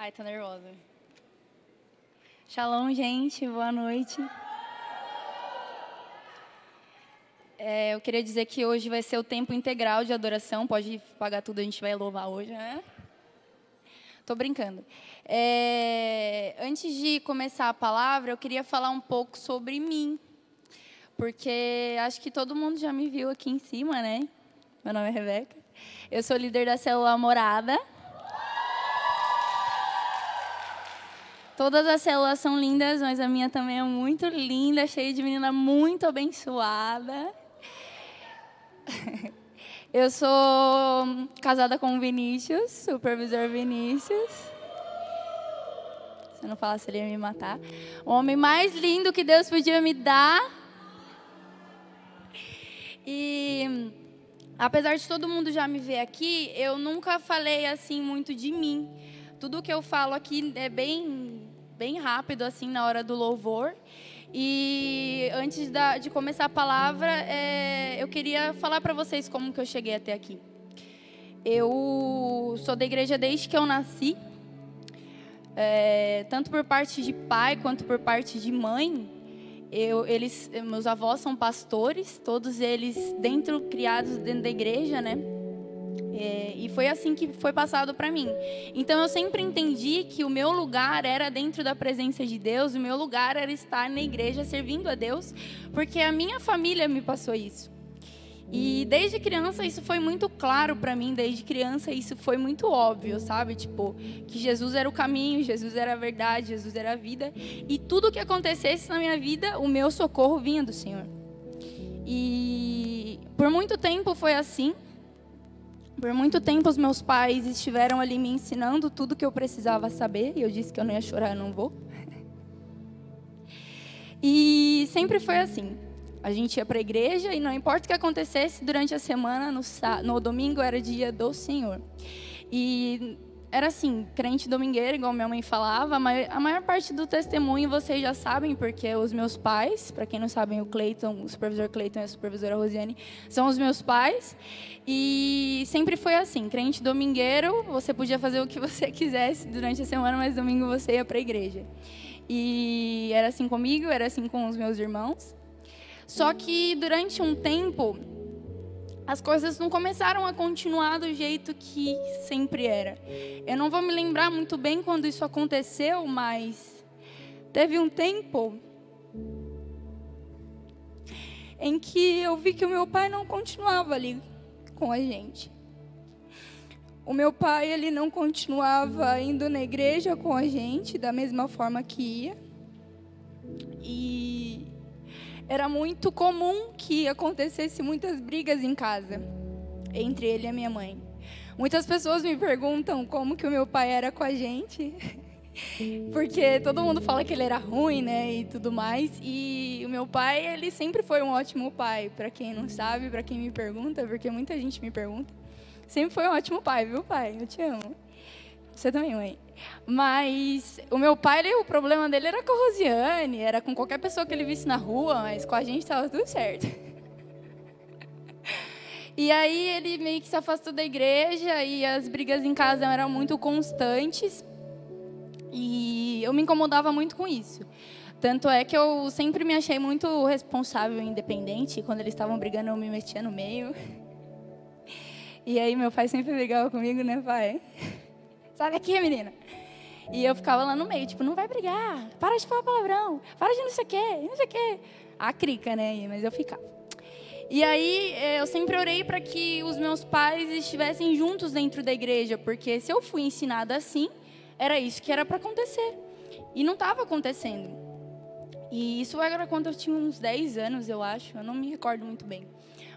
Ai, tô nervosa. Shalom, gente, boa noite. É, eu queria dizer que hoje vai ser o tempo integral de adoração. Pode pagar tudo, a gente vai louvar hoje, né? Tô brincando. É, antes de começar a palavra, eu queria falar um pouco sobre mim. Porque acho que todo mundo já me viu aqui em cima, né? Meu nome é Rebeca. Eu sou líder da célula Morada. Todas as células são lindas, mas a minha também é muito linda, cheia de menina muito abençoada. Eu sou casada com o Vinícius, supervisor Vinícius. Se eu não falasse, ele ia me matar. O homem mais lindo que Deus podia me dar. E apesar de todo mundo já me ver aqui, eu nunca falei assim muito de mim. Tudo que eu falo aqui é bem, bem rápido assim na hora do louvor. E antes da, de começar a palavra, é, eu queria falar para vocês como que eu cheguei até aqui. Eu sou da igreja desde que eu nasci, é, tanto por parte de pai quanto por parte de mãe. Eu, eles, meus avós são pastores, todos eles dentro criados dentro da igreja, né? É, e foi assim que foi passado para mim. Então eu sempre entendi que o meu lugar era dentro da presença de Deus, o meu lugar era estar na igreja servindo a Deus, porque a minha família me passou isso. E desde criança isso foi muito claro para mim, desde criança isso foi muito óbvio, sabe? Tipo, que Jesus era o caminho, Jesus era a verdade, Jesus era a vida, e tudo que acontecesse na minha vida, o meu socorro vinha do Senhor. E por muito tempo foi assim, por muito tempo, os meus pais estiveram ali me ensinando tudo que eu precisava saber. E eu disse que eu não ia chorar, eu não vou. E sempre foi assim. A gente ia para a igreja e não importa o que acontecesse durante a semana, no, no domingo era dia do Senhor. E era assim, crente domingueiro, igual minha mãe falava, mas a maior parte do testemunho vocês já sabem, porque os meus pais, para quem não sabem, o Cleiton, o supervisor Cleiton e a supervisora Rosiane, são os meus pais. E sempre foi assim, crente domingueiro, você podia fazer o que você quisesse durante a semana, mas domingo você ia para a igreja. E era assim comigo, era assim com os meus irmãos. Só que durante um tempo, as coisas não começaram a continuar do jeito que sempre era. Eu não vou me lembrar muito bem quando isso aconteceu, mas teve um tempo em que eu vi que o meu pai não continuava ali com a gente. O meu pai, ele não continuava indo na igreja com a gente da mesma forma que ia. E era muito comum que acontecesse muitas brigas em casa entre ele e a minha mãe. Muitas pessoas me perguntam como que o meu pai era com a gente, porque todo mundo fala que ele era ruim, né, e tudo mais. E o meu pai, ele sempre foi um ótimo pai, para quem não sabe, para quem me pergunta, porque muita gente me pergunta. Sempre foi um ótimo pai, viu, pai? Eu te amo. Você também, mãe. Mas o meu pai, ele, o problema dele era com a Rosiane, era com qualquer pessoa que ele visse na rua, mas com a gente estava tudo certo. E aí ele meio que se afastou da igreja e as brigas em casa eram muito constantes. E eu me incomodava muito com isso. Tanto é que eu sempre me achei muito responsável e independente. Quando eles estavam brigando, eu me metia no meio. E aí meu pai sempre brigava comigo, né, pai? Sai daqui, menina. E eu ficava lá no meio, tipo, não vai brigar, para de falar palavrão, para de não sei o quê, não sei o quê. A crica, né? Mas eu ficava. E aí eh, eu sempre orei para que os meus pais estivessem juntos dentro da igreja, porque se eu fui ensinada assim, era isso que era para acontecer. E não estava acontecendo. E isso era quando eu tinha uns 10 anos, eu acho, eu não me recordo muito bem.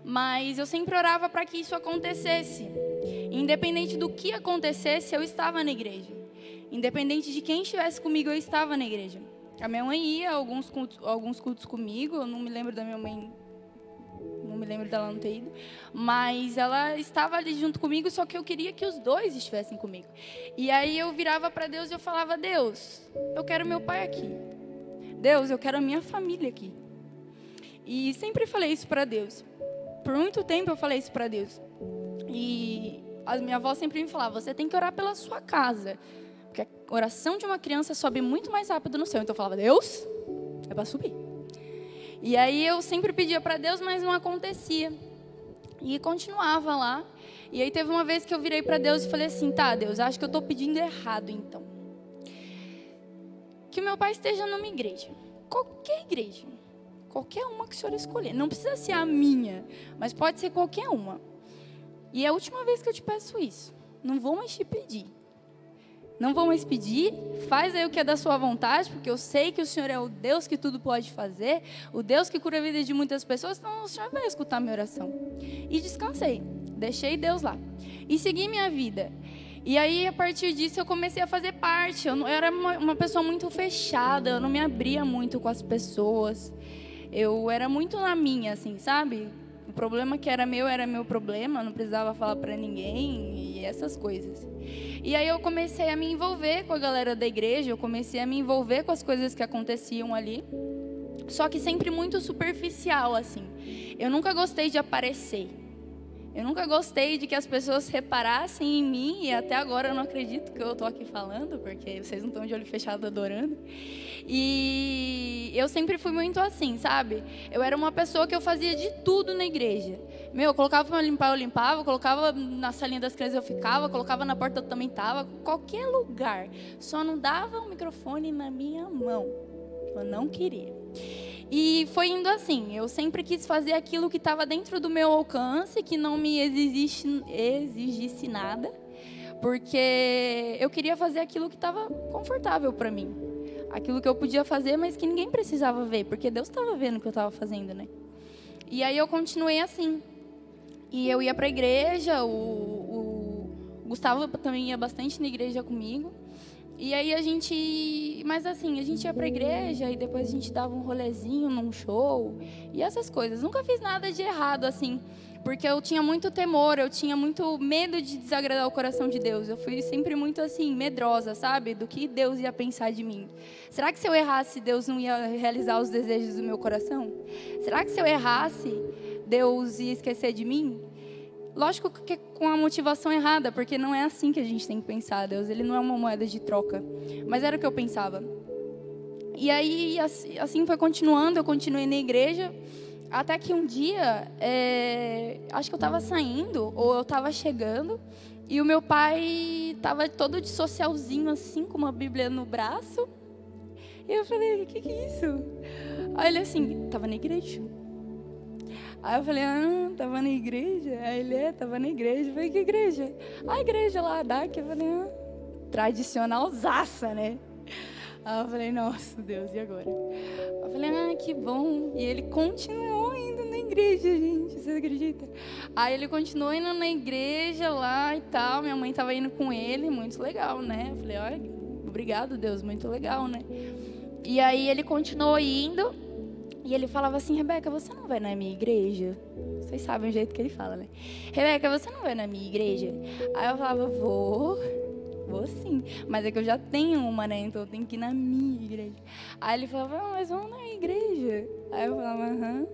Mas eu sempre orava para que isso acontecesse. Independente do que acontecesse, eu estava na igreja. Independente de quem estivesse comigo, eu estava na igreja. A minha mãe ia alguns cultos, alguns cultos comigo, eu não me lembro da minha mãe, não me lembro dela não ter ido, mas ela estava ali junto comigo, só que eu queria que os dois estivessem comigo. E aí eu virava para Deus e eu falava: Deus, eu quero meu pai aqui. Deus, eu quero a minha família aqui. E sempre falei isso para Deus. Por muito tempo eu falei isso para Deus. E a minha avó sempre me falava: você tem que orar pela sua casa. Porque a oração de uma criança sobe muito mais rápido no céu. Então eu falava, Deus, é para subir. E aí eu sempre pedia para Deus, mas não acontecia. E continuava lá. E aí teve uma vez que eu virei para Deus e falei assim: tá, Deus, acho que eu estou pedindo errado então. Que o meu pai esteja numa igreja. Qualquer igreja. Qualquer uma que o senhor escolher. Não precisa ser a minha, mas pode ser qualquer uma. E é a última vez que eu te peço isso. Não vou mais te pedir. Não vou mais pedir. Faz aí o que é da sua vontade, porque eu sei que o Senhor é o Deus que tudo pode fazer, o Deus que cura a vida de muitas pessoas, então o Senhor vai escutar minha oração. E descansei. Deixei Deus lá. E segui minha vida. E aí, a partir disso, eu comecei a fazer parte. Eu, não, eu era uma, uma pessoa muito fechada, eu não me abria muito com as pessoas. Eu era muito na minha, assim, sabe? O problema que era meu era meu problema, não precisava falar para ninguém e essas coisas. E aí eu comecei a me envolver com a galera da igreja, eu comecei a me envolver com as coisas que aconteciam ali. Só que sempre muito superficial assim. Eu nunca gostei de aparecer. Eu nunca gostei de que as pessoas reparassem em mim e até agora eu não acredito que eu estou aqui falando, porque vocês não estão de olho fechado adorando. E eu sempre fui muito assim, sabe? Eu era uma pessoa que eu fazia de tudo na igreja. Meu, eu colocava para limpar, eu limpava, colocava na salinha das crianças, eu ficava, colocava na porta, eu também estava, qualquer lugar. Só não dava o um microfone na minha mão. Eu não queria. E foi indo assim. Eu sempre quis fazer aquilo que estava dentro do meu alcance, que não me exigisse, exigisse nada, porque eu queria fazer aquilo que estava confortável para mim. Aquilo que eu podia fazer, mas que ninguém precisava ver, porque Deus estava vendo o que eu estava fazendo, né? E aí eu continuei assim. E eu ia para a igreja, o, o Gustavo também ia bastante na igreja comigo. E aí a gente. Mas assim, a gente ia pra igreja e depois a gente dava um rolezinho num show. E essas coisas. Nunca fiz nada de errado, assim. Porque eu tinha muito temor, eu tinha muito medo de desagradar o coração de Deus. Eu fui sempre muito assim, medrosa, sabe? Do que Deus ia pensar de mim. Será que se eu errasse, Deus não ia realizar os desejos do meu coração? Será que se eu errasse, Deus ia esquecer de mim? Lógico que com a motivação errada, porque não é assim que a gente tem que pensar. Deus, ele não é uma moeda de troca. Mas era o que eu pensava. E aí, assim foi continuando, eu continuei na igreja. Até que um dia, é, acho que eu estava saindo, ou eu estava chegando, e o meu pai estava todo de socialzinho, assim, com uma Bíblia no braço. E eu falei: o que, que é isso? Aí ele assim: estava na igreja. Aí eu falei, ah, tava na igreja? Aí ele, é, tava na igreja. Eu falei, que igreja? A igreja lá, DAC. Eu falei, ah, tradicionalzaça, né? Aí eu falei, nossa, Deus, e agora? Eu falei, ah, que bom. E ele continuou indo na igreja, gente, você acredita? Aí ele continuou indo na igreja lá e tal. Minha mãe tava indo com ele, muito legal, né? Eu falei, olha, obrigado, Deus, muito legal, né? E aí ele continuou indo. E ele falava assim: Rebeca, você não vai na minha igreja? Vocês sabem o jeito que ele fala, né? Rebeca, você não vai na minha igreja? Aí eu falava: Vou, vou sim. Mas é que eu já tenho uma, né? Então eu tenho que ir na minha igreja. Aí ele falava: Não, mas vamos na minha igreja. Aí eu falava: Aham.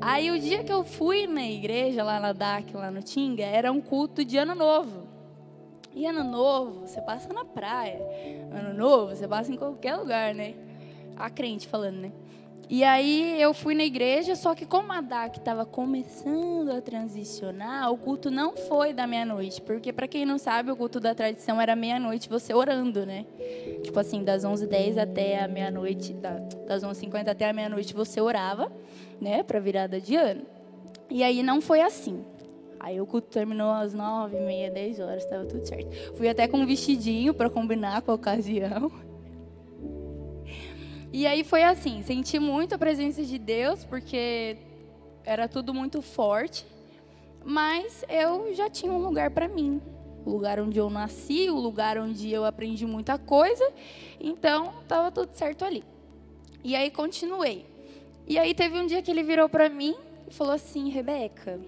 Aí o dia que eu fui na igreja, lá na DAC, lá no Tinga, era um culto de ano novo. E ano novo, você passa na praia. Ano novo, você passa em qualquer lugar, né? A crente falando, né? E aí eu fui na igreja, só que como a DAC estava começando a transicionar, o culto não foi da meia-noite, porque para quem não sabe, o culto da tradição era meia-noite você orando, né? Tipo assim, das 11h10 até a meia-noite, das 11h50 até a meia-noite você orava, né, para virada de ano. E aí não foi assim. Aí o culto terminou às nove, meia, dez horas, estava tudo certo. Fui até com um vestidinho para combinar com a ocasião. E aí foi assim, senti muito a presença de Deus, porque era tudo muito forte, mas eu já tinha um lugar para mim, o lugar onde eu nasci, o lugar onde eu aprendi muita coisa, então estava tudo certo ali. E aí continuei. E aí teve um dia que ele virou para mim e falou assim: Rebeca,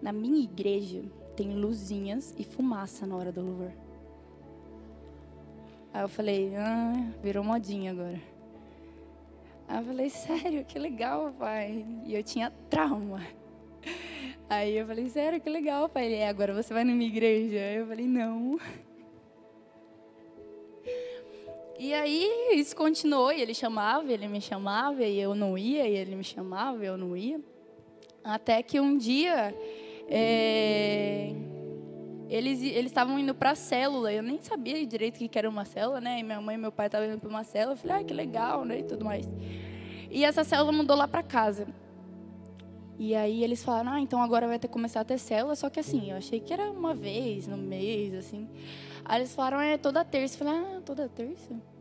na minha igreja tem luzinhas e fumaça na hora do louvor. Aí eu falei: ah, virou modinha agora. Aí eu falei, sério, que legal, pai. E eu tinha trauma. Aí eu falei, sério, que legal, pai. Ele, é, agora você vai minha igreja? Eu falei, não. E aí isso continuou, e ele chamava, ele me chamava, e eu não ia, e ele me chamava, e eu não ia. Até que um dia é, eles eles estavam indo para a célula. Eu nem sabia direito o que era uma célula, né? E minha mãe e meu pai estavam indo para uma célula. Eu falei, ah, que legal, né? E tudo mais. E essa célula mudou lá para casa. E aí eles falaram, ah, então agora vai ter que começar a ter célula. Só que assim, eu achei que era uma vez no mês, assim. Aí eles falaram, é toda terça. Eu falei, ah, toda terça?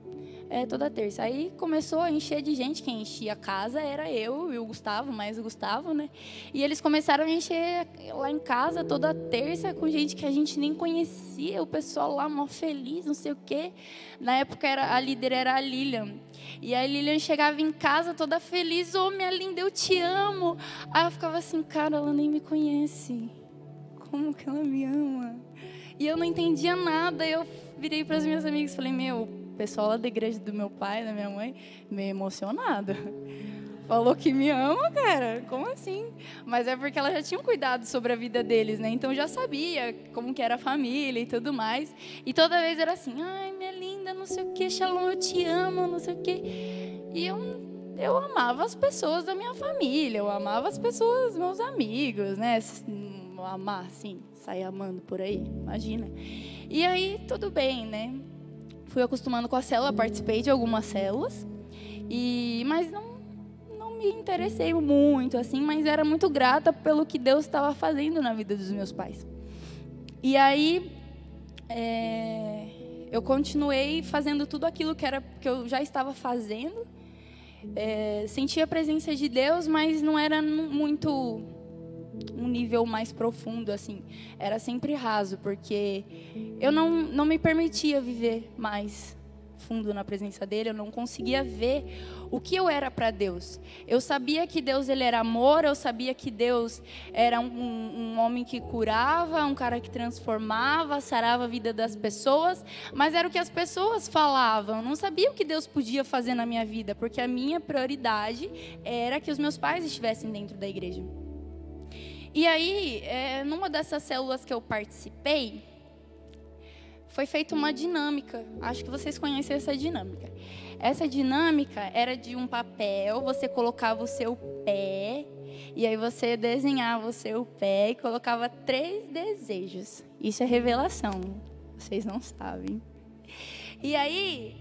É, toda terça. Aí começou a encher de gente. Quem enchia a casa era eu e o Gustavo, mais o Gustavo, né? E eles começaram a encher lá em casa toda terça com gente que a gente nem conhecia. O pessoal lá mó feliz, não sei o quê. Na época era, a líder era a Lilian. E a Lilian chegava em casa toda feliz. Ô, oh, minha linda, eu te amo. Aí eu ficava assim, cara, ela nem me conhece. Como que ela me ama? E eu não entendia nada. Eu virei para as minhas amigas e falei, meu, pessoal lá da igreja do meu pai, da minha mãe, meio emocionada. Falou que me ama, cara. Como assim? Mas é porque ela já tinha um cuidado sobre a vida deles, né? Então já sabia como que era a família e tudo mais. E toda vez era assim: "Ai, minha linda, não sei o que, Shalom, eu te amo, não sei o que". E eu eu amava as pessoas da minha família, eu amava as pessoas, meus amigos, né? Amar, assim, sair amando por aí, imagina. E aí, tudo bem, né? Fui acostumando com a célula, participei de algumas células, e mas não, não me interessei muito, assim, mas era muito grata pelo que Deus estava fazendo na vida dos meus pais. E aí é, eu continuei fazendo tudo aquilo que, era, que eu já estava fazendo, é, sentia a presença de Deus, mas não era muito um nível mais profundo, assim. Era sempre raso, porque eu não, não me permitia viver mais fundo na presença dele, eu não conseguia ver o que eu era para Deus. Eu sabia que Deus ele era amor, eu sabia que Deus era um, um, homem que curava, um cara que transformava, sarava a vida das pessoas, mas era o que as pessoas falavam. Eu não sabia o que Deus podia fazer na minha vida, porque a minha prioridade era que os meus pais estivessem dentro da igreja. E aí, é, numa dessas células que eu participei, foi feita uma dinâmica. Acho que vocês conhecem essa dinâmica. Essa dinâmica era de um papel, você colocava o seu pé, e aí você desenhava o seu pé e colocava três desejos. Isso é revelação, vocês não sabem. E aí,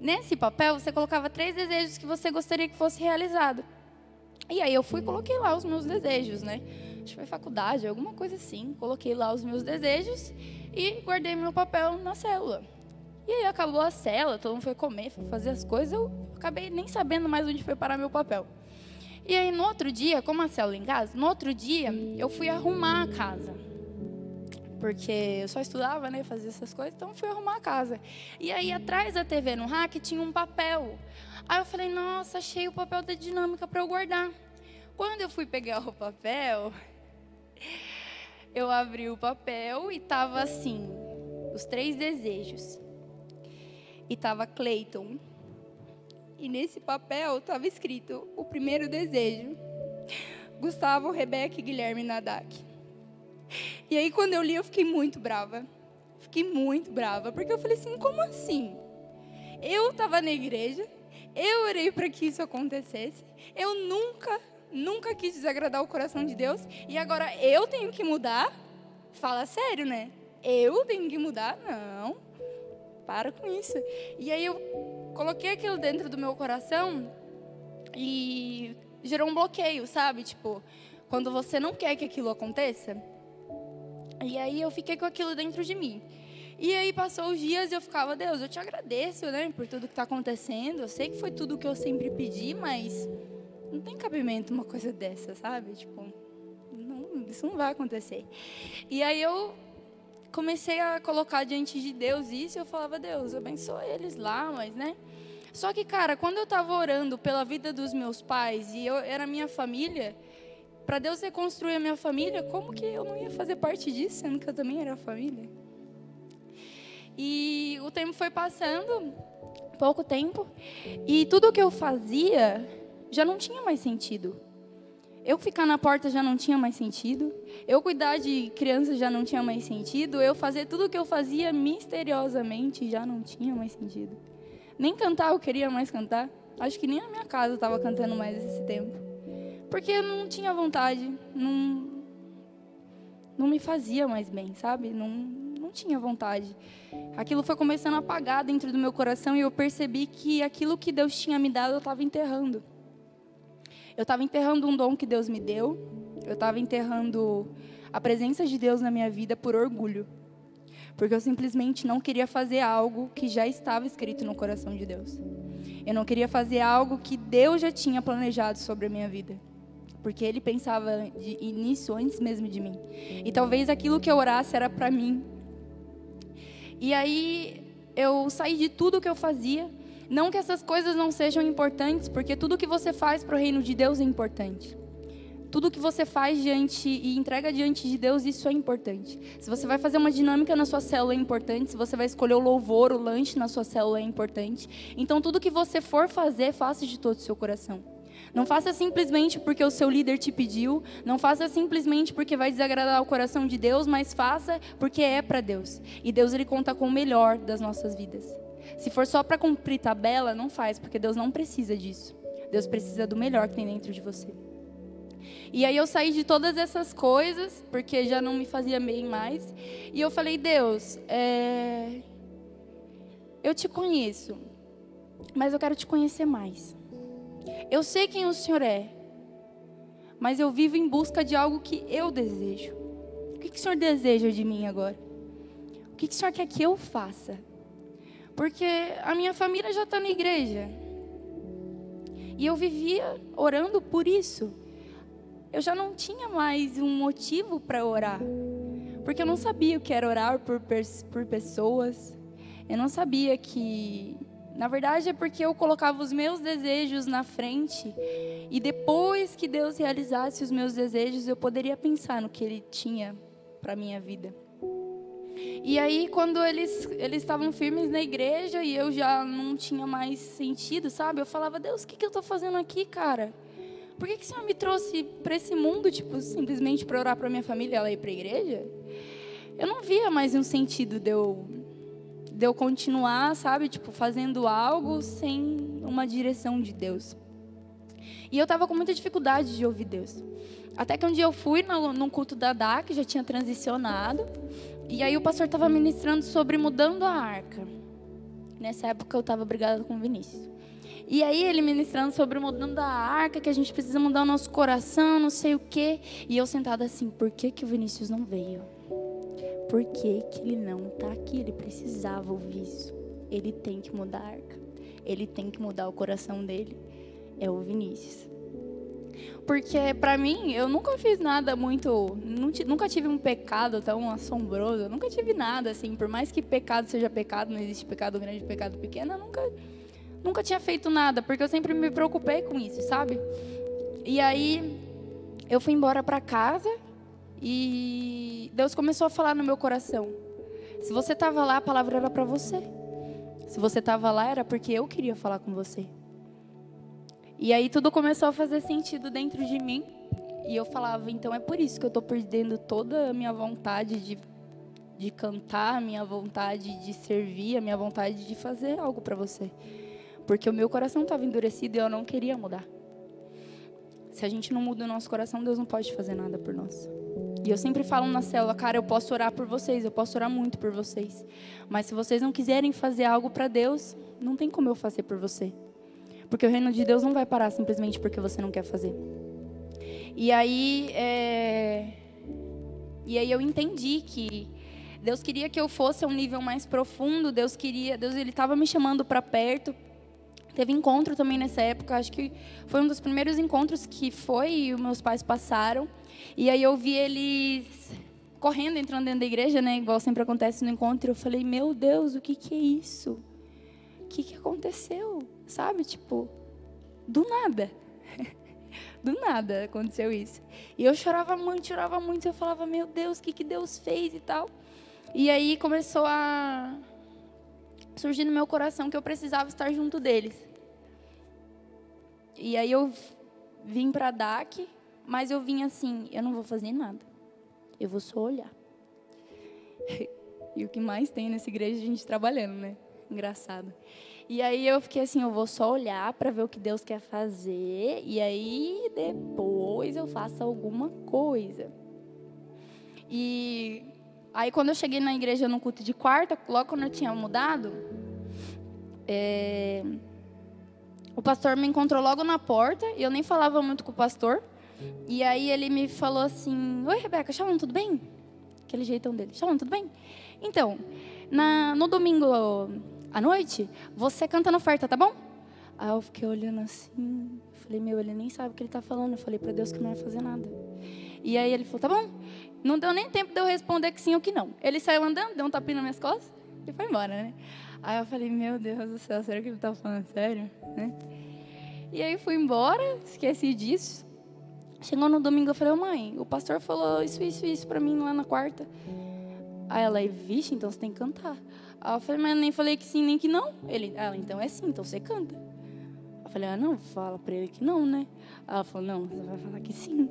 nesse papel, você colocava três desejos que você gostaria que fosse realizado. E aí eu fui e coloquei lá os meus desejos, né? Acho que foi faculdade, alguma coisa assim. Coloquei lá os meus desejos e guardei meu papel na célula. E aí acabou a célula, todo mundo foi comer, foi fazer as coisas, eu acabei nem sabendo mais onde foi parar meu papel. E aí no outro dia, como a célula em casa, no outro dia eu fui arrumar a casa. Porque eu só estudava, né, fazia essas coisas, então fui arrumar a casa. E aí atrás da TV no rack tinha um papel. Aí eu falei: "Nossa, achei o papel da dinâmica para eu guardar". Quando eu fui pegar o papel, eu abri o papel e tava assim, os três desejos. E tava Clayton. E nesse papel tava escrito o primeiro desejo. Gustavo, Rebeca e Guilherme Nadak. E aí quando eu li eu fiquei muito brava. Fiquei muito brava, porque eu falei assim, como assim? Eu estava na igreja, eu orei para que isso acontecesse. Eu nunca nunca quis desagradar o coração de Deus e agora eu tenho que mudar? Fala sério, né? Eu tenho que mudar? Não. Para com isso. E aí eu coloquei aquilo dentro do meu coração e gerou um bloqueio, sabe? Tipo, quando você não quer que aquilo aconteça. E aí eu fiquei com aquilo dentro de mim. E aí passou os dias e eu ficava, Deus, eu te agradeço, né, por tudo que está acontecendo. Eu sei que foi tudo o que eu sempre pedi, mas não tem cabimento uma coisa dessa, sabe? Tipo, não, isso não vai acontecer. E aí eu comecei a colocar diante de Deus isso e eu falava, Deus, abençoa eles lá, mas, né? Só que, cara, quando eu estava orando pela vida dos meus pais e eu era minha família, para Deus reconstruir a minha família, como que eu não ia fazer parte disso, sendo que eu também era família? E o tempo foi passando, pouco tempo, e tudo que eu fazia já não tinha mais sentido. Eu ficar na porta já não tinha mais sentido. Eu cuidar de crianças já não tinha mais sentido. Eu fazer tudo o que eu fazia misteriosamente já não tinha mais sentido. Nem cantar eu queria mais cantar. Acho que nem a minha casa estava cantando mais esse tempo. Porque eu não tinha vontade, não, não me fazia mais bem, sabe? Não, não tinha vontade. Aquilo foi começando a apagar dentro do meu coração e eu percebi que aquilo que Deus tinha me dado eu estava enterrando. Eu estava enterrando um dom que Deus me deu, eu estava enterrando a presença de Deus na minha vida por orgulho. Porque eu simplesmente não queria fazer algo que já estava escrito no coração de Deus. Eu não queria fazer algo que Deus já tinha planejado sobre a minha vida. Porque Ele pensava nisso antes mesmo de mim. E talvez aquilo que eu orasse era para mim. E aí eu saí de tudo que eu fazia. Não que essas coisas não sejam importantes, porque tudo que você faz para o reino de Deus é importante. Tudo que você faz diante e entrega diante de Deus, isso é importante. Se você vai fazer uma dinâmica na sua célula é importante, se você vai escolher o louvor, o lanche na sua célula é importante. Então tudo que você for fazer, faça de todo o seu coração. Não faça simplesmente porque o seu líder te pediu, não faça simplesmente porque vai desagradar o coração de Deus, mas faça porque é para Deus. E Deus ele conta com o melhor das nossas vidas. Se for só para cumprir tabela, não faz, porque Deus não precisa disso. Deus precisa do melhor que tem dentro de você. E aí eu saí de todas essas coisas, porque já não me fazia bem mais. E eu falei, Deus, é... eu te conheço, mas eu quero te conhecer mais. Eu sei quem o Senhor é, mas eu vivo em busca de algo que eu desejo. O que, que o Senhor deseja de mim agora? O que, que o Senhor quer que eu faça? Porque a minha família já está na igreja. E eu vivia orando por isso eu já não tinha mais um motivo para orar. Porque eu não sabia o que era orar por, por pessoas. Eu não sabia que. Na verdade, é porque eu colocava os meus desejos na frente. E depois que Deus realizasse os meus desejos, eu poderia pensar no que Ele tinha para minha vida. E aí, quando eles eles estavam firmes na igreja e eu já não tinha mais sentido, sabe? Eu falava, Deus, o que, que eu estou fazendo aqui, cara? Por que, que o Senhor me trouxe para esse mundo, tipo, simplesmente para orar para minha família ela ir para a igreja? Eu não via mais um sentido de eu, de eu continuar, sabe, tipo, fazendo algo sem uma direção de Deus. E eu estava com muita dificuldade de ouvir Deus. Até que um dia eu fui no, num culto da DAC, já tinha transicionado, e aí o pastor estava ministrando sobre mudando a arca. Nessa época eu estava brigada com o Vinícius. E aí ele ministrando sobre mudando a arca, que a gente precisa mudar o nosso coração, não sei o quê. E eu sentada assim, por que, que o Vinícius não veio? Por que, que ele não está aqui? Ele precisava ouvir isso. Ele tem que mudar a arca. Ele tem que mudar o coração dele. É o Vinícius. Porque para mim, eu nunca fiz nada muito, nunca tive um pecado tão assombroso, nunca tive nada assim, por mais que pecado seja pecado, não existe pecado grande, pecado pequeno, eu nunca nunca tinha feito nada, porque eu sempre me preocupei com isso, sabe? E aí eu fui embora para casa e Deus começou a falar no meu coração. Se você estava lá, a palavra era para você. Se você estava lá, era porque eu queria falar com você. E aí tudo começou a fazer sentido dentro de mim. E eu falava, então é por isso que eu estou perdendo toda a minha vontade de, de cantar, a minha vontade de servir, a minha vontade de fazer algo para você. Porque o meu coração estava endurecido e eu não queria mudar. Se a gente não muda o nosso coração, Deus não pode fazer nada por nós. E eu sempre falo na célula, cara, eu posso orar por vocês, eu posso orar muito por vocês. Mas se vocês não quiserem fazer algo para Deus, não tem como eu fazer por você. Porque o reino de Deus não vai parar simplesmente porque você não quer fazer. E aí, é... e aí eu entendi que Deus queria que eu fosse a um nível mais profundo. Deus queria, Deus ele estava me chamando para perto Teve encontro também nessa época, acho que foi um dos primeiros encontros que foi e meus pais passaram. E aí eu vi eles correndo, entrando dentro da igreja, né? Igual sempre acontece no encontro. Eu falei, meu Deus, o que, que é isso? O que, que aconteceu? Sabe? Tipo, do nada. do nada aconteceu isso. E eu chorava muito, chorava muito. Eu falava, meu Deus, o que, que Deus fez e tal. E aí começou a surgiu no meu coração que eu precisava estar junto deles. E aí eu vim para DAC, mas eu vim assim, eu não vou fazer nada. Eu vou só olhar. E o que mais tem nessa igreja é a gente trabalhando, né? engraçado. E aí eu fiquei assim, eu vou só olhar para ver o que Deus quer fazer e aí depois eu faço alguma coisa. E aí quando eu cheguei na igreja no culto de quarta, logo quando eu tinha mudado, é, o pastor me encontrou logo na porta e eu nem falava muito com o pastor. E aí ele me falou assim: Oi, Rebeca, Shalom, tudo bem? Aquele jeitão dele: Shalom, tudo bem? Então, na, no domingo à noite, você canta na oferta, tá bom? Aí eu fiquei olhando assim, falei, meu, ele nem sabe o que ele está falando. Eu falei para Deus que não ia fazer nada. E aí ele falou, tá bom. Não deu nem tempo de eu responder que sim ou que não. Ele saiu andando, deu um tapinha nas minhas costas e foi embora, né? Aí eu falei, meu Deus do céu, será que ele está falando sério? Né? E aí fui embora, esqueci disso. Chegou no domingo, eu falei, mãe, o pastor falou isso, isso, isso para mim lá na quarta. Aí ela, vixe, então você tem que cantar. Aí eu falei, mas eu nem falei que sim, nem que não. Ele, ela, então é sim, então você canta. Eu falei, ah, não, fala para ele que não, né? Ela falou, não, você vai falar que sim.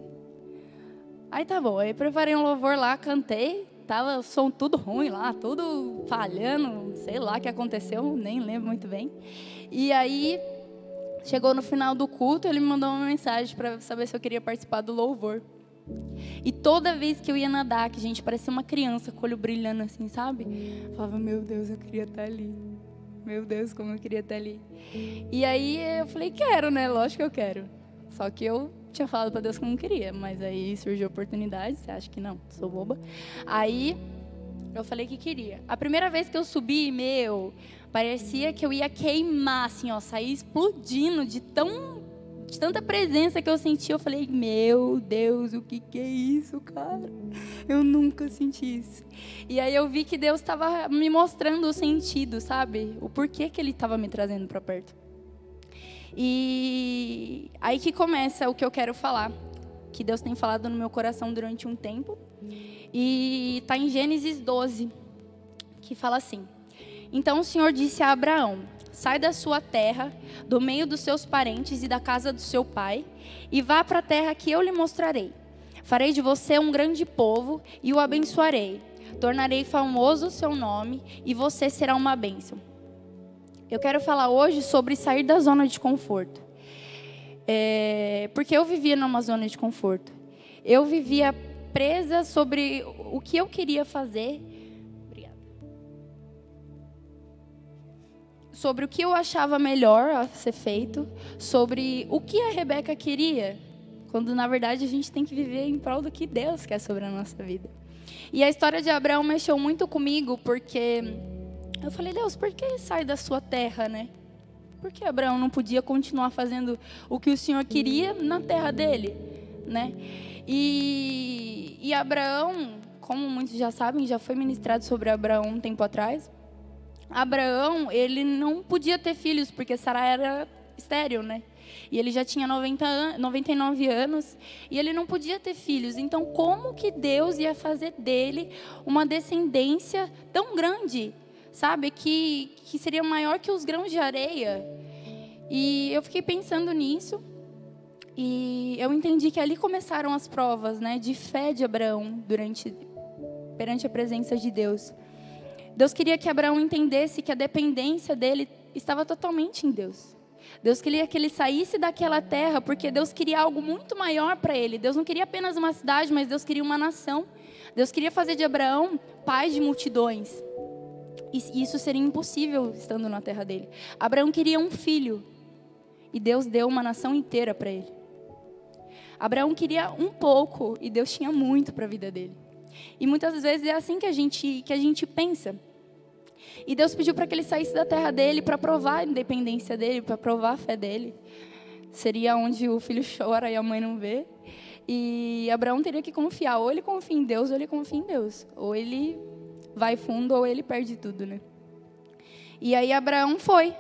Aí tá bom, aí preparei um louvor lá, cantei, tava o som tudo ruim lá, tudo falhando, sei lá o que aconteceu, nem lembro muito bem. E aí chegou no final do culto, ele me mandou uma mensagem para saber se eu queria participar do louvor. E toda vez que eu ia nadar, que gente parecia uma criança com o olho brilhando assim, sabe? Eu falava, meu Deus, eu queria estar ali. Meu Deus, como eu queria estar ali. E aí eu falei, quero, né? Lógico que eu quero. Só que eu tinha falado para Deus que não queria, mas aí surgiu a oportunidade, você acha que não, sou boba. Aí eu falei que queria. A primeira vez que eu subi, meu, parecia que eu ia queimar, assim, ó, sair explodindo de tão de tanta presença que eu senti, eu falei: Meu Deus, o que, que é isso, cara? Eu nunca senti isso. E aí eu vi que Deus estava me mostrando o sentido, sabe? O porquê que Ele estava me trazendo para perto. E aí que começa o que eu quero falar, que Deus tem falado no meu coração durante um tempo. E está em Gênesis 12, que fala assim: Então o Senhor disse a Abraão: Sai da sua terra, do meio dos seus parentes e da casa do seu pai, e vá para a terra que eu lhe mostrarei. Farei de você um grande povo e o abençoarei. Tornarei famoso o seu nome e você será uma bênção. Eu quero falar hoje sobre sair da zona de conforto. É, porque eu vivia numa zona de conforto. Eu vivia presa sobre o que eu queria fazer sobre o que eu achava melhor a ser feito, sobre o que a Rebeca queria, quando na verdade a gente tem que viver em prol do que Deus quer sobre a nossa vida. E a história de Abraão mexeu muito comigo, porque eu falei, Deus, por que sai da sua terra, né? Por que Abraão não podia continuar fazendo o que o Senhor queria na terra dele, né? E, e Abraão, como muitos já sabem, já foi ministrado sobre Abraão um tempo atrás. Abraão, ele não podia ter filhos, porque Sara era estéril, né? E ele já tinha 90 an 99 anos e ele não podia ter filhos. Então, como que Deus ia fazer dele uma descendência tão grande, sabe? Que, que seria maior que os grãos de areia. E eu fiquei pensando nisso. E eu entendi que ali começaram as provas né, de fé de Abraão durante, perante a presença de Deus. Deus queria que Abraão entendesse que a dependência dele estava totalmente em Deus. Deus queria que ele saísse daquela terra, porque Deus queria algo muito maior para ele. Deus não queria apenas uma cidade, mas Deus queria uma nação. Deus queria fazer de Abraão pai de multidões. E isso seria impossível estando na terra dele. Abraão queria um filho. E Deus deu uma nação inteira para ele. Abraão queria um pouco e Deus tinha muito para a vida dele. E muitas vezes é assim que a gente, que a gente pensa. E Deus pediu para que ele saísse da terra dele para provar a independência dele, para provar a fé dele. Seria onde o filho chora e a mãe não vê. E Abraão teria que confiar, ou ele confia em Deus, ou ele confia em Deus. Ou ele vai fundo, ou ele perde tudo, né? E aí Abraão foi.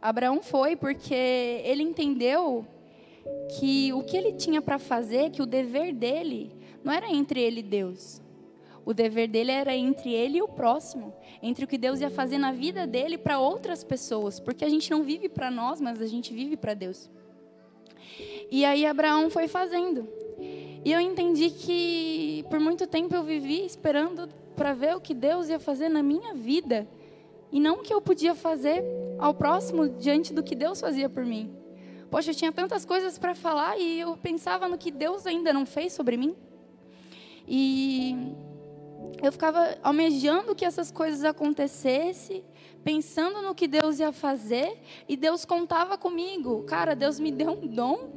Abraão foi porque ele entendeu que o que ele tinha para fazer, que o dever dele não era entre ele e Deus. O dever dele era entre ele e o próximo, entre o que Deus ia fazer na vida dele para outras pessoas, porque a gente não vive para nós, mas a gente vive para Deus. E aí Abraão foi fazendo. E eu entendi que por muito tempo eu vivi esperando para ver o que Deus ia fazer na minha vida, e não o que eu podia fazer ao próximo diante do que Deus fazia por mim. Poxa, eu tinha tantas coisas para falar e eu pensava no que Deus ainda não fez sobre mim. E eu ficava almejando que essas coisas acontecessem, pensando no que Deus ia fazer, e Deus contava comigo. Cara, Deus me deu um dom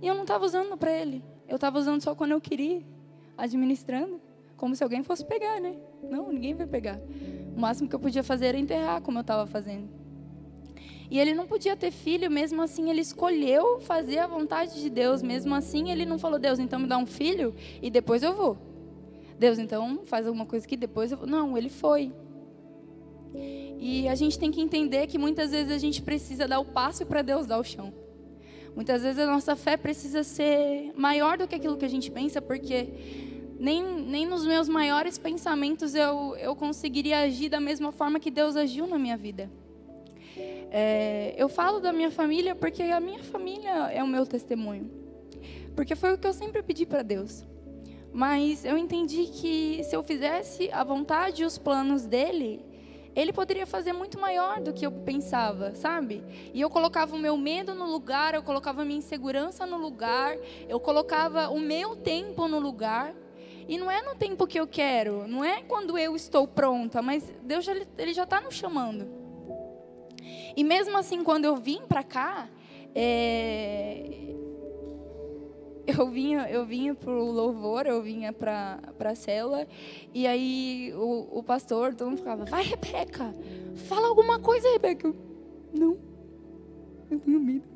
e eu não estava usando para Ele. Eu estava usando só quando eu queria, administrando, como se alguém fosse pegar, né? Não, ninguém vai pegar. O máximo que eu podia fazer era enterrar, como eu estava fazendo. E ele não podia ter filho, mesmo assim ele escolheu fazer a vontade de Deus. Mesmo assim ele não falou, Deus, então me dá um filho e depois eu vou. Deus, então faz alguma coisa que depois eu vou. Não, ele foi. E a gente tem que entender que muitas vezes a gente precisa dar o passo para Deus dar o chão. Muitas vezes a nossa fé precisa ser maior do que aquilo que a gente pensa, porque nem, nem nos meus maiores pensamentos eu, eu conseguiria agir da mesma forma que Deus agiu na minha vida. É, eu falo da minha família porque a minha família é o meu testemunho. Porque foi o que eu sempre pedi para Deus. Mas eu entendi que se eu fizesse a vontade e os planos dele, ele poderia fazer muito maior do que eu pensava, sabe? E eu colocava o meu medo no lugar, eu colocava a minha insegurança no lugar, eu colocava o meu tempo no lugar. E não é no tempo que eu quero, não é quando eu estou pronta, mas Deus já, ele já está nos chamando. E mesmo assim, quando eu vim para cá, é... eu vinha, eu vinha pro louvor, eu vinha para a célula, e aí o, o pastor, todo mundo ficava, vai Rebeca, fala alguma coisa, Rebeca. Eu, não, eu tenho medo.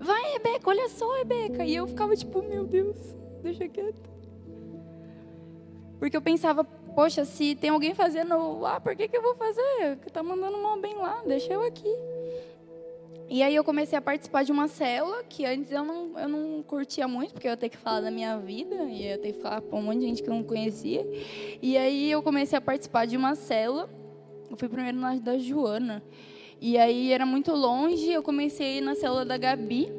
Vai, Rebeca, olha só, Rebeca. E eu ficava tipo, meu Deus, deixa quieto. Porque eu pensava, poxa, se tem alguém fazendo lá, por que, que eu vou fazer? Está mandando mal bem lá, deixa eu aqui. E aí eu comecei a participar de uma célula que antes eu não, eu não curtia muito, porque eu ia ter que falar da minha vida, e eu ia ter que falar para um monte de gente que eu não conhecia. E aí eu comecei a participar de uma célula. Eu fui primeiro na da Joana. E aí era muito longe, eu comecei na célula da Gabi.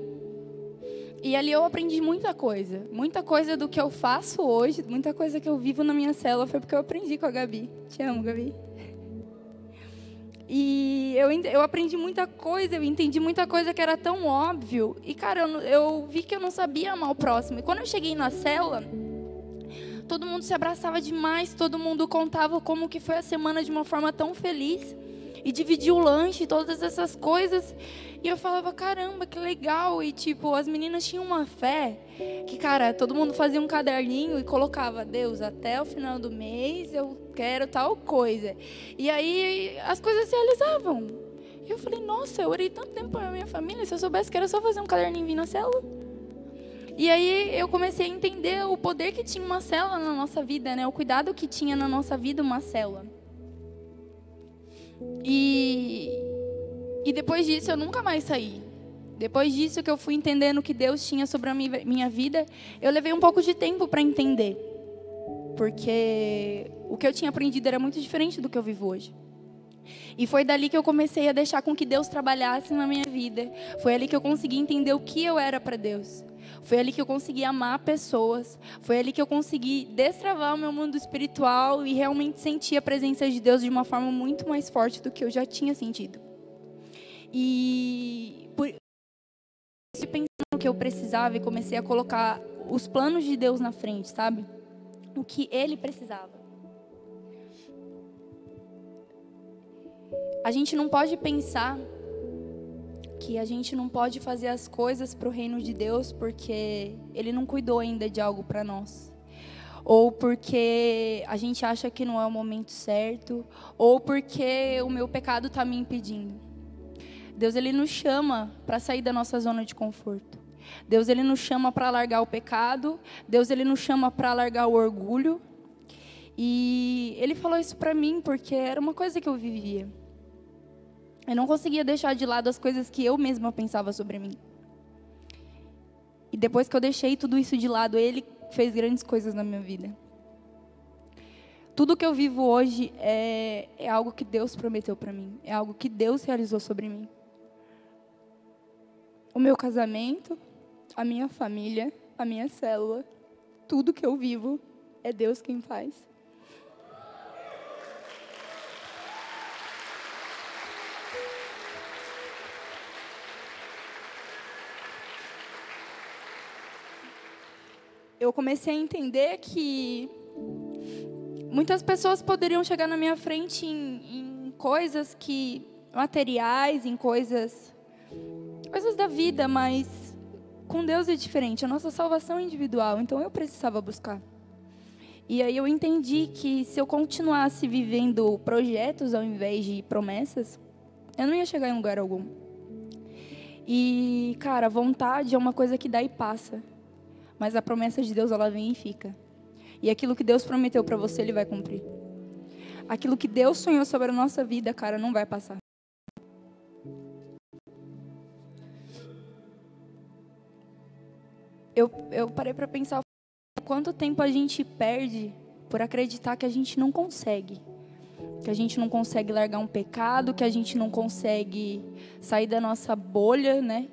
E ali eu aprendi muita coisa. Muita coisa do que eu faço hoje, muita coisa que eu vivo na minha célula foi porque eu aprendi com a Gabi. Te amo, Gabi. E eu, eu aprendi muita coisa, eu entendi muita coisa que era tão óbvio. E, cara, eu, eu vi que eu não sabia amar o próximo. E quando eu cheguei na célula, todo mundo se abraçava demais, todo mundo contava como que foi a semana de uma forma tão feliz. E dividia o lanche, todas essas coisas. E eu falava, caramba, que legal. E tipo, as meninas tinham uma fé que, cara, todo mundo fazia um caderninho e colocava, Deus, até o final do mês eu quero tal coisa. E aí as coisas se realizavam. E eu falei, nossa, eu orei tanto tempo para minha família, se eu soubesse que era só fazer um caderninho e vir na célula. E aí eu comecei a entender o poder que tinha uma célula na nossa vida, né? O cuidado que tinha na nossa vida uma célula. E e depois disso eu nunca mais saí. Depois disso que eu fui entendendo o que Deus tinha sobre a minha vida, eu levei um pouco de tempo para entender. Porque o que eu tinha aprendido era muito diferente do que eu vivo hoje. E foi dali que eu comecei a deixar com que Deus trabalhasse na minha vida. Foi ali que eu consegui entender o que eu era para Deus. Foi ali que eu consegui amar pessoas. Foi ali que eu consegui destravar o meu mundo espiritual e realmente sentir a presença de Deus de uma forma muito mais forte do que eu já tinha sentido. E por pensando no que eu precisava e comecei a colocar os planos de Deus na frente, sabe? O que ele precisava. A gente não pode pensar que a gente não pode fazer as coisas para o reino de Deus porque Ele não cuidou ainda de algo para nós. Ou porque a gente acha que não é o momento certo, ou porque o meu pecado está me impedindo. Deus ele nos chama para sair da nossa zona de conforto. Deus ele nos chama para largar o pecado. Deus ele nos chama para largar o orgulho. E ele falou isso para mim porque era uma coisa que eu vivia. Eu não conseguia deixar de lado as coisas que eu mesma pensava sobre mim. E depois que eu deixei tudo isso de lado, ele fez grandes coisas na minha vida. Tudo que eu vivo hoje é, é algo que Deus prometeu para mim, é algo que Deus realizou sobre mim o meu casamento, a minha família, a minha célula, tudo que eu vivo é Deus quem faz. Eu comecei a entender que muitas pessoas poderiam chegar na minha frente em, em coisas que materiais, em coisas coisas da vida, mas com Deus é diferente. A nossa salvação é individual, então eu precisava buscar. E aí eu entendi que se eu continuasse vivendo projetos ao invés de promessas, eu não ia chegar em lugar algum. E, cara, vontade é uma coisa que dá e passa. Mas a promessa de Deus, ela vem e fica. E aquilo que Deus prometeu para você, Ele vai cumprir. Aquilo que Deus sonhou sobre a nossa vida, cara, não vai passar. Eu, eu parei para pensar quanto tempo a gente perde por acreditar que a gente não consegue. Que a gente não consegue largar um pecado, que a gente não consegue sair da nossa bolha, né?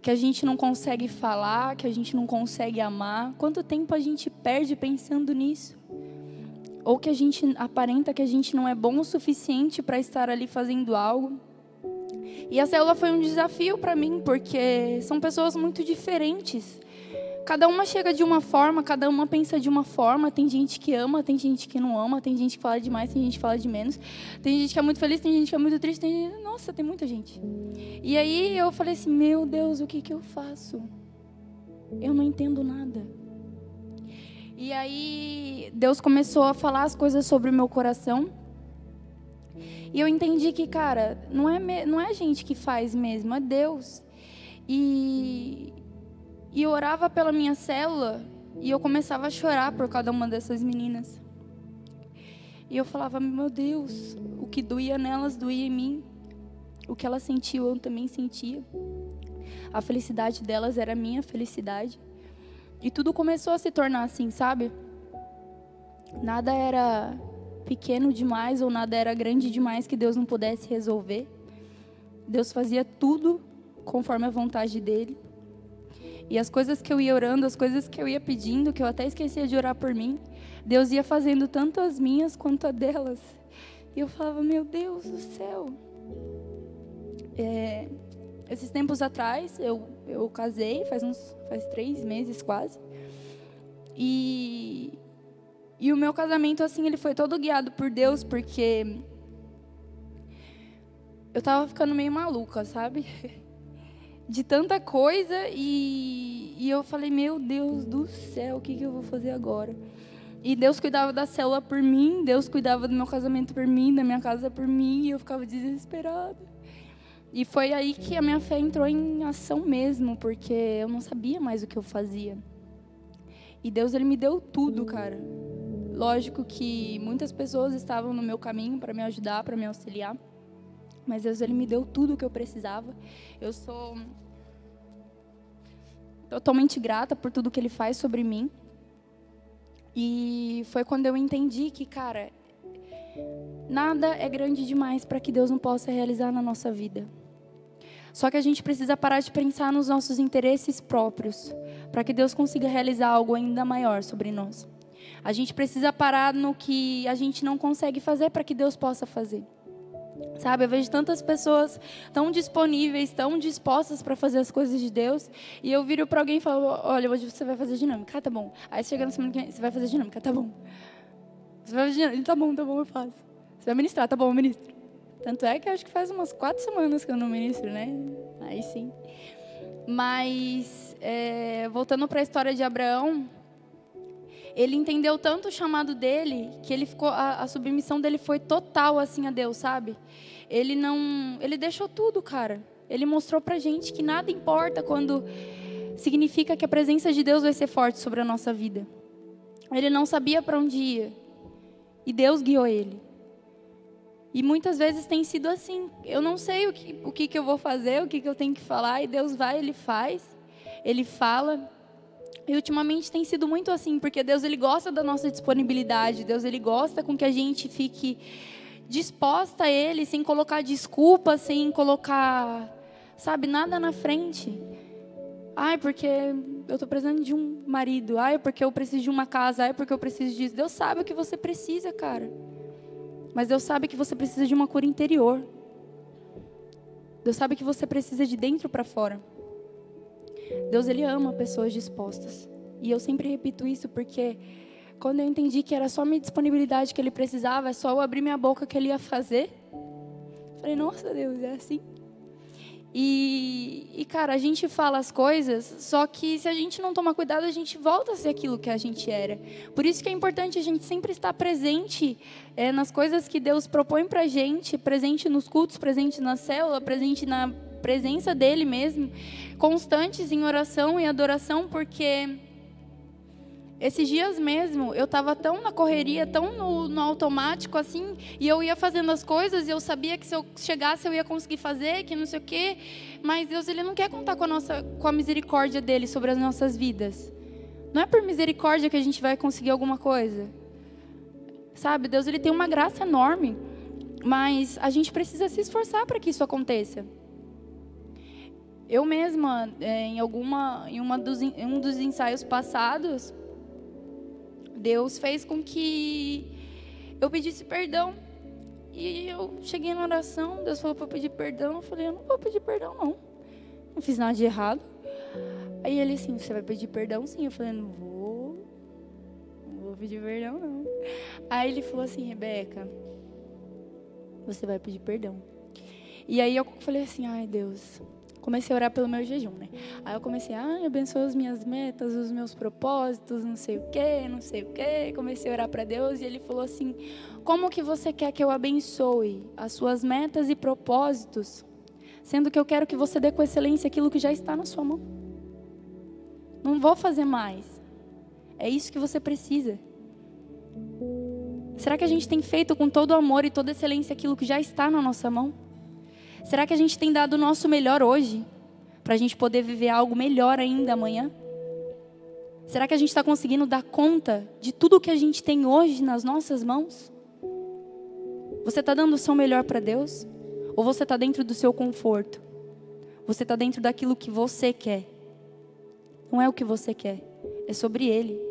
Que a gente não consegue falar, que a gente não consegue amar. Quanto tempo a gente perde pensando nisso? Ou que a gente aparenta que a gente não é bom o suficiente para estar ali fazendo algo. E a célula foi um desafio para mim, porque são pessoas muito diferentes. Cada uma chega de uma forma, cada uma pensa de uma forma. Tem gente que ama, tem gente que não ama, tem gente que fala demais, tem gente que fala de menos. Tem gente que é muito feliz, tem gente que é muito triste, tem gente... Nossa, tem muita gente. E aí eu falei assim: Meu Deus, o que, que eu faço? Eu não entendo nada. E aí Deus começou a falar as coisas sobre o meu coração. E eu entendi que, cara, não é, não é a gente que faz mesmo, é Deus. E, e orava pela minha célula e eu começava a chorar por cada uma dessas meninas. E eu falava, meu Deus, o que doía nelas doía em mim. O que elas sentiam eu também sentia. A felicidade delas era a minha felicidade. E tudo começou a se tornar assim, sabe? Nada era pequeno demais ou nada era grande demais que Deus não pudesse resolver. Deus fazia tudo conforme a vontade dele. E as coisas que eu ia orando, as coisas que eu ia pedindo, que eu até esquecia de orar por mim, Deus ia fazendo tanto as minhas quanto a delas. E eu falava, meu Deus do céu. É, esses tempos atrás, eu, eu casei, faz uns faz três meses quase. E, e o meu casamento, assim, ele foi todo guiado por Deus, porque eu tava ficando meio maluca, sabe? de tanta coisa e, e eu falei, meu Deus do céu, o que, que eu vou fazer agora? E Deus cuidava da célula por mim, Deus cuidava do meu casamento por mim, da minha casa por mim, e eu ficava desesperada. E foi aí que a minha fé entrou em ação mesmo, porque eu não sabia mais o que eu fazia. E Deus ele me deu tudo, cara. Lógico que muitas pessoas estavam no meu caminho para me ajudar, para me auxiliar. Mas Deus ele me deu tudo o que eu precisava. Eu sou totalmente grata por tudo que ele faz sobre mim. E foi quando eu entendi que, cara, nada é grande demais para que Deus não possa realizar na nossa vida. Só que a gente precisa parar de pensar nos nossos interesses próprios, para que Deus consiga realizar algo ainda maior sobre nós. A gente precisa parar no que a gente não consegue fazer para que Deus possa fazer. Sabe, eu vejo tantas pessoas tão disponíveis, tão dispostas para fazer as coisas de Deus, e eu viro para alguém e falo: Olha, hoje você vai fazer dinâmica, ah, tá bom. Aí chega na semana que vem, você vai fazer dinâmica, tá bom. Você vai fazer dinâmica, tá bom, tá bom, eu faço. Você vai ministrar, tá bom, eu ministro. Tanto é que acho que faz umas quatro semanas que eu não ministro, né? Aí sim. Mas, é, voltando para a história de Abraão, ele entendeu tanto o chamado dele que ele ficou a, a, submissão dele foi total assim a Deus, sabe? Ele não, ele deixou tudo, cara. Ele mostrou pra gente que nada importa quando significa que a presença de Deus vai ser forte sobre a nossa vida. Ele não sabia para onde ia. E Deus guiou ele. E muitas vezes tem sido assim. Eu não sei o que, o que, que eu vou fazer, o que, que eu tenho que falar, e Deus vai, Ele faz, Ele fala. E ultimamente tem sido muito assim, porque Deus ele gosta da nossa disponibilidade, Deus ele gosta com que a gente fique disposta a ele, sem colocar desculpa, sem colocar, sabe, nada na frente. Ai, porque eu estou precisando de um marido. Ai, porque eu preciso de uma casa. Ai, porque eu preciso disso. Deus sabe o que você precisa, cara. Mas Deus sabe que você precisa de uma cura interior. Deus sabe que você precisa de dentro para fora. Deus ele ama pessoas dispostas. E eu sempre repito isso porque quando eu entendi que era só minha disponibilidade que ele precisava, é só eu abrir minha boca que ele ia fazer. Falei, nossa Deus, é assim. E, e, cara, a gente fala as coisas, só que se a gente não tomar cuidado, a gente volta a ser aquilo que a gente era. Por isso que é importante a gente sempre estar presente é, nas coisas que Deus propõe pra gente, presente nos cultos, presente na célula, presente na presença dEle mesmo, constantes em oração e adoração, porque esses dias mesmo, eu estava tão na correria, tão no, no, automático assim, e eu ia fazendo as coisas e eu sabia que se eu chegasse eu ia conseguir fazer, que não sei o quê. Mas Deus, Ele não quer contar com a, nossa, com a misericórdia dEle sobre as nossas vidas. Não é por misericórdia que a gente vai conseguir alguma coisa. Sabe, Deus, Ele tem uma graça enorme, mas a gente precisa se esforçar para que isso aconteça. Eu mesma, é, em alguma, em uma dos, em um dos ensaios passados, Deus fez com que eu pedisse perdão. E eu cheguei na oração, Deus falou para eu pedir perdão. Eu falei, eu não vou pedir perdão, não. Não fiz nada de errado. Aí ele assim, você vai pedir perdão sim? Eu falei, não vou. Não vou pedir perdão, não. Aí ele falou assim, Rebeca, você vai pedir perdão. E aí eu falei assim, ai Deus, comecei a orar pelo meu jejum, né? Aí eu comecei, ah, abençoa as minhas metas, os meus propósitos, não sei o quê, não sei o quê. Comecei a orar para Deus e ele falou assim: "Como que você quer que eu abençoe as suas metas e propósitos, sendo que eu quero que você dê com excelência aquilo que já está na sua mão? Não vou fazer mais. É isso que você precisa." Será que a gente tem feito com todo amor e toda excelência aquilo que já está na nossa mão? Será que a gente tem dado o nosso melhor hoje? Para a gente poder viver algo melhor ainda amanhã? Será que a gente está conseguindo dar conta de tudo que a gente tem hoje nas nossas mãos? Você está dando o seu melhor para Deus? Ou você está dentro do seu conforto? Você está dentro daquilo que você quer? Não é o que você quer, é sobre Ele.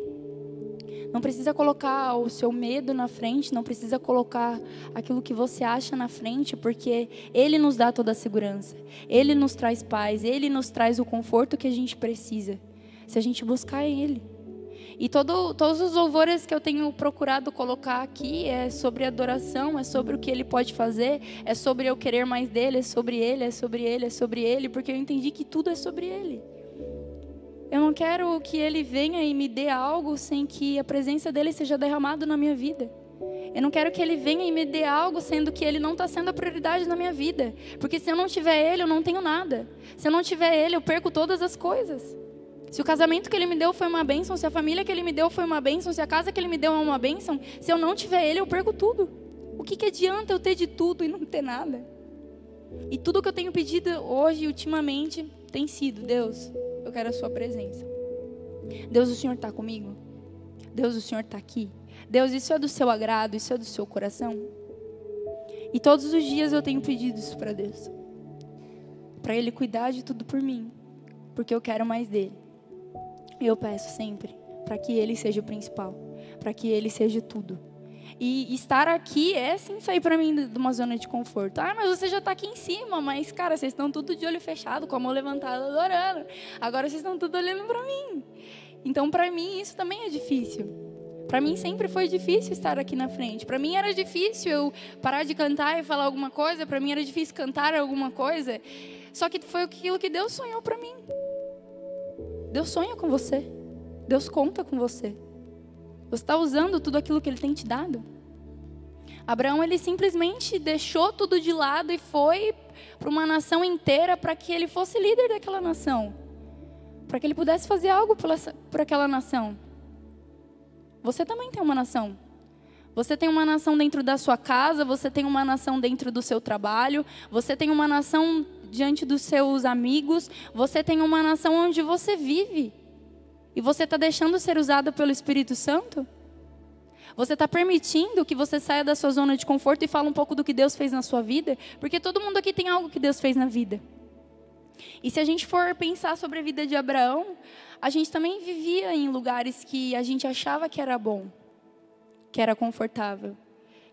Não precisa colocar o seu medo na frente, não precisa colocar aquilo que você acha na frente, porque Ele nos dá toda a segurança. Ele nos traz paz, Ele nos traz o conforto que a gente precisa, se a gente buscar Ele. E todo, todos os louvores que eu tenho procurado colocar aqui é sobre adoração, é sobre o que Ele pode fazer, é sobre eu querer mais dele, é sobre Ele, é sobre Ele, é sobre Ele, porque eu entendi que tudo é sobre Ele. Eu não quero que Ele venha e me dê algo sem que a presença dele seja derramada na minha vida. Eu não quero que Ele venha e me dê algo sendo que Ele não está sendo a prioridade na minha vida. Porque se eu não tiver Ele, eu não tenho nada. Se eu não tiver Ele, eu perco todas as coisas. Se o casamento que Ele me deu foi uma bênção, se a família que Ele me deu foi uma bênção, se a casa que Ele me deu é uma bênção, se eu não tiver Ele, eu perco tudo. O que, que adianta eu ter de tudo e não ter nada? E tudo que eu tenho pedido hoje, ultimamente, tem sido, Deus, eu quero a Sua presença. Deus, o Senhor está comigo? Deus, o Senhor está aqui? Deus, isso é do seu agrado? Isso é do seu coração? E todos os dias eu tenho pedido isso para Deus. Para Ele cuidar de tudo por mim. Porque eu quero mais dele. E eu peço sempre para que Ele seja o principal. Para que Ele seja tudo. E estar aqui é sim sair para mim de uma zona de conforto. Ah, mas você já está aqui em cima, mas cara, vocês estão tudo de olho fechado, com a mão levantada, adorando. Agora vocês estão tudo olhando para mim. Então, para mim, isso também é difícil. Para mim sempre foi difícil estar aqui na frente. Para mim era difícil eu parar de cantar e falar alguma coisa. Para mim era difícil cantar alguma coisa. Só que foi aquilo que Deus sonhou para mim. Deus sonha com você. Deus conta com você. Você está usando tudo aquilo que Ele tem te dado? Abraão ele simplesmente deixou tudo de lado e foi para uma nação inteira para que ele fosse líder daquela nação, para que ele pudesse fazer algo por aquela nação. Você também tem uma nação. Você tem uma nação dentro da sua casa, você tem uma nação dentro do seu trabalho, você tem uma nação diante dos seus amigos, você tem uma nação onde você vive. E você está deixando ser usado pelo Espírito Santo? Você está permitindo que você saia da sua zona de conforto e fale um pouco do que Deus fez na sua vida? Porque todo mundo aqui tem algo que Deus fez na vida. E se a gente for pensar sobre a vida de Abraão, a gente também vivia em lugares que a gente achava que era bom, que era confortável,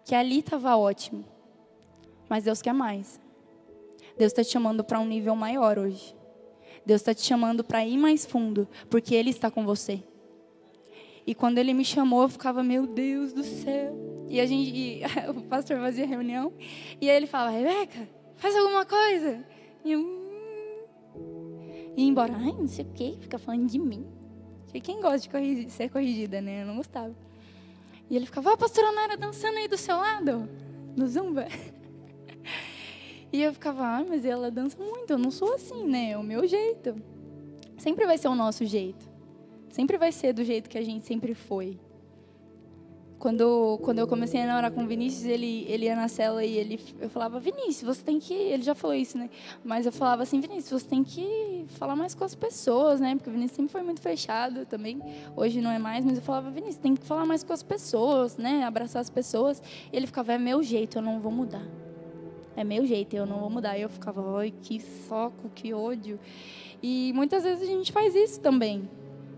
que ali estava ótimo. Mas Deus quer mais. Deus está te chamando para um nível maior hoje. Deus está te chamando para ir mais fundo, porque Ele está com você. E quando ele me chamou, eu ficava, meu Deus do céu. E a gente, e, o pastor fazia reunião, e aí ele falava, Rebeca, faz alguma coisa. E eu, hum. e embora, ai, não sei o quê, fica falando de mim. E quem gosta de corrigir, ser corrigida, né? Eu não gostava. E ele ficava, ó, oh, pastora Nara dançando aí do seu lado, no Zumba. E eu ficava, ah, mas ela dança muito, eu não sou assim, né? É o meu jeito. Sempre vai ser o nosso jeito. Sempre vai ser do jeito que a gente sempre foi. Quando, quando eu comecei a namorar com o Vinícius, ele, ele ia na cela e ele, eu falava, Vinícius, você tem que. Ele já falou isso, né? Mas eu falava assim, Vinícius, você tem que falar mais com as pessoas, né? Porque o Vinícius sempre foi muito fechado também. Hoje não é mais, mas eu falava, Vinícius, tem que falar mais com as pessoas, né? Abraçar as pessoas. E ele ficava, é meu jeito, eu não vou mudar. É meu jeito, eu não vou mudar. Eu ficava, ai, que foco, que ódio. E muitas vezes a gente faz isso também.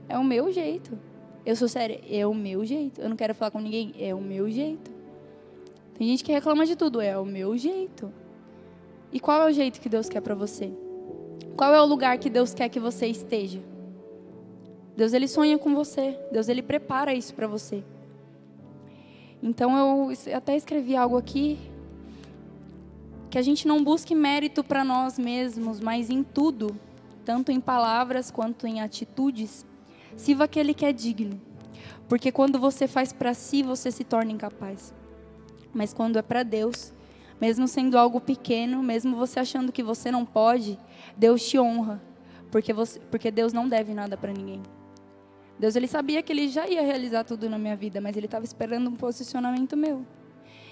É o meu jeito. Eu sou séria, é o meu jeito. Eu não quero falar com ninguém, é o meu jeito. Tem gente que reclama de tudo, é o meu jeito. E qual é o jeito que Deus quer para você? Qual é o lugar que Deus quer que você esteja? Deus ele sonha com você. Deus ele prepara isso para você. Então eu até escrevi algo aqui que a gente não busque mérito para nós mesmos, mas em tudo, tanto em palavras quanto em atitudes, sirva aquele que é digno. Porque quando você faz para si, você se torna incapaz. Mas quando é para Deus, mesmo sendo algo pequeno, mesmo você achando que você não pode, Deus te honra, porque você, porque Deus não deve nada para ninguém. Deus ele sabia que ele já ia realizar tudo na minha vida, mas ele estava esperando um posicionamento meu.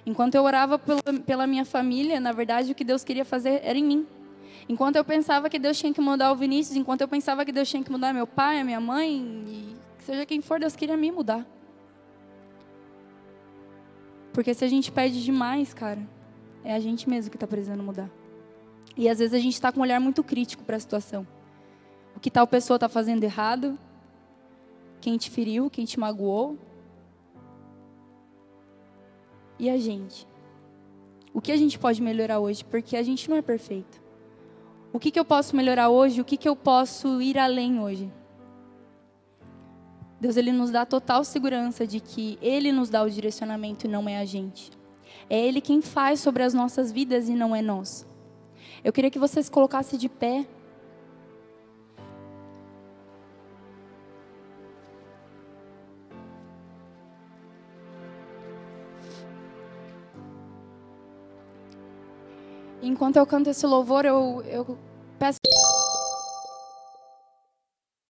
Enquanto eu orava pela minha família, na verdade o que Deus queria fazer era em mim. Enquanto eu pensava que Deus tinha que mudar o Vinícius, enquanto eu pensava que Deus tinha que mudar meu pai, minha mãe, e seja quem for, Deus queria me mudar. Porque se a gente pede demais, cara, é a gente mesmo que está precisando mudar. E às vezes a gente está com um olhar muito crítico para a situação. O que tal pessoa está fazendo errado? Quem te feriu? Quem te magoou? E a gente? O que a gente pode melhorar hoje? Porque a gente não é perfeito. O que, que eu posso melhorar hoje? O que, que eu posso ir além hoje? Deus ele nos dá total segurança de que Ele nos dá o direcionamento e não é a gente. É Ele quem faz sobre as nossas vidas e não é nós. Eu queria que vocês colocassem de pé. Enquanto eu canto esse louvor, eu, eu peço.